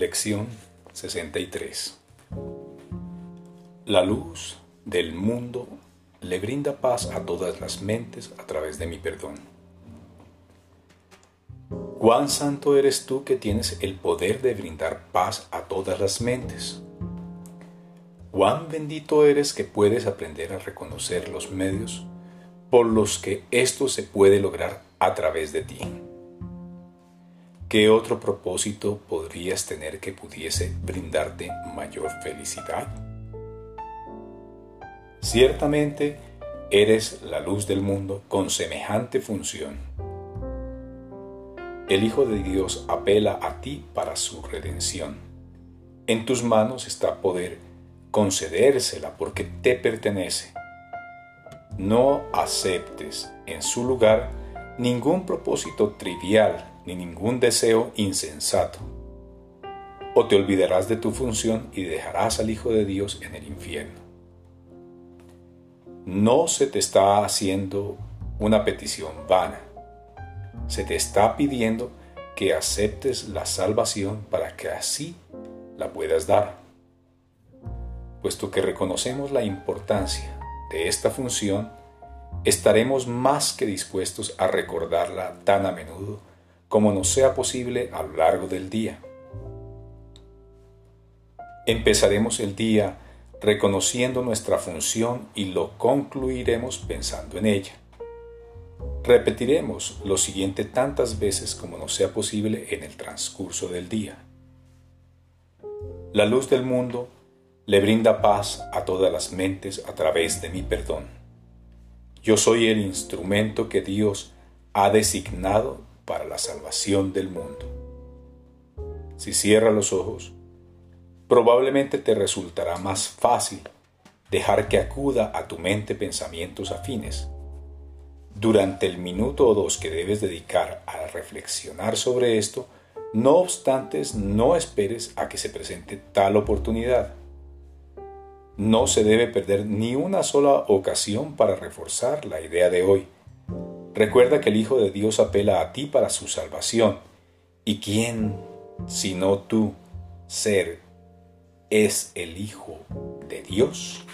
Lección 63 La luz del mundo le brinda paz a todas las mentes a través de mi perdón. Cuán santo eres tú que tienes el poder de brindar paz a todas las mentes. Cuán bendito eres que puedes aprender a reconocer los medios por los que esto se puede lograr a través de ti. ¿Qué otro propósito podrías tener que pudiese brindarte mayor felicidad? Ciertamente eres la luz del mundo con semejante función. El Hijo de Dios apela a ti para su redención. En tus manos está poder concedérsela porque te pertenece. No aceptes en su lugar ningún propósito trivial ni ningún deseo insensato. O te olvidarás de tu función y dejarás al Hijo de Dios en el infierno. No se te está haciendo una petición vana. Se te está pidiendo que aceptes la salvación para que así la puedas dar. Puesto que reconocemos la importancia de esta función, estaremos más que dispuestos a recordarla tan a menudo como nos sea posible a lo largo del día. Empezaremos el día reconociendo nuestra función y lo concluiremos pensando en ella. Repetiremos lo siguiente tantas veces como nos sea posible en el transcurso del día. La luz del mundo le brinda paz a todas las mentes a través de mi perdón. Yo soy el instrumento que Dios ha designado para la salvación del mundo. Si cierras los ojos, probablemente te resultará más fácil dejar que acuda a tu mente pensamientos afines. Durante el minuto o dos que debes dedicar a reflexionar sobre esto, no obstante, no esperes a que se presente tal oportunidad. No se debe perder ni una sola ocasión para reforzar la idea de hoy Recuerda que el Hijo de Dios apela a ti para su salvación. ¿Y quién, sino tú, ser, es el Hijo de Dios?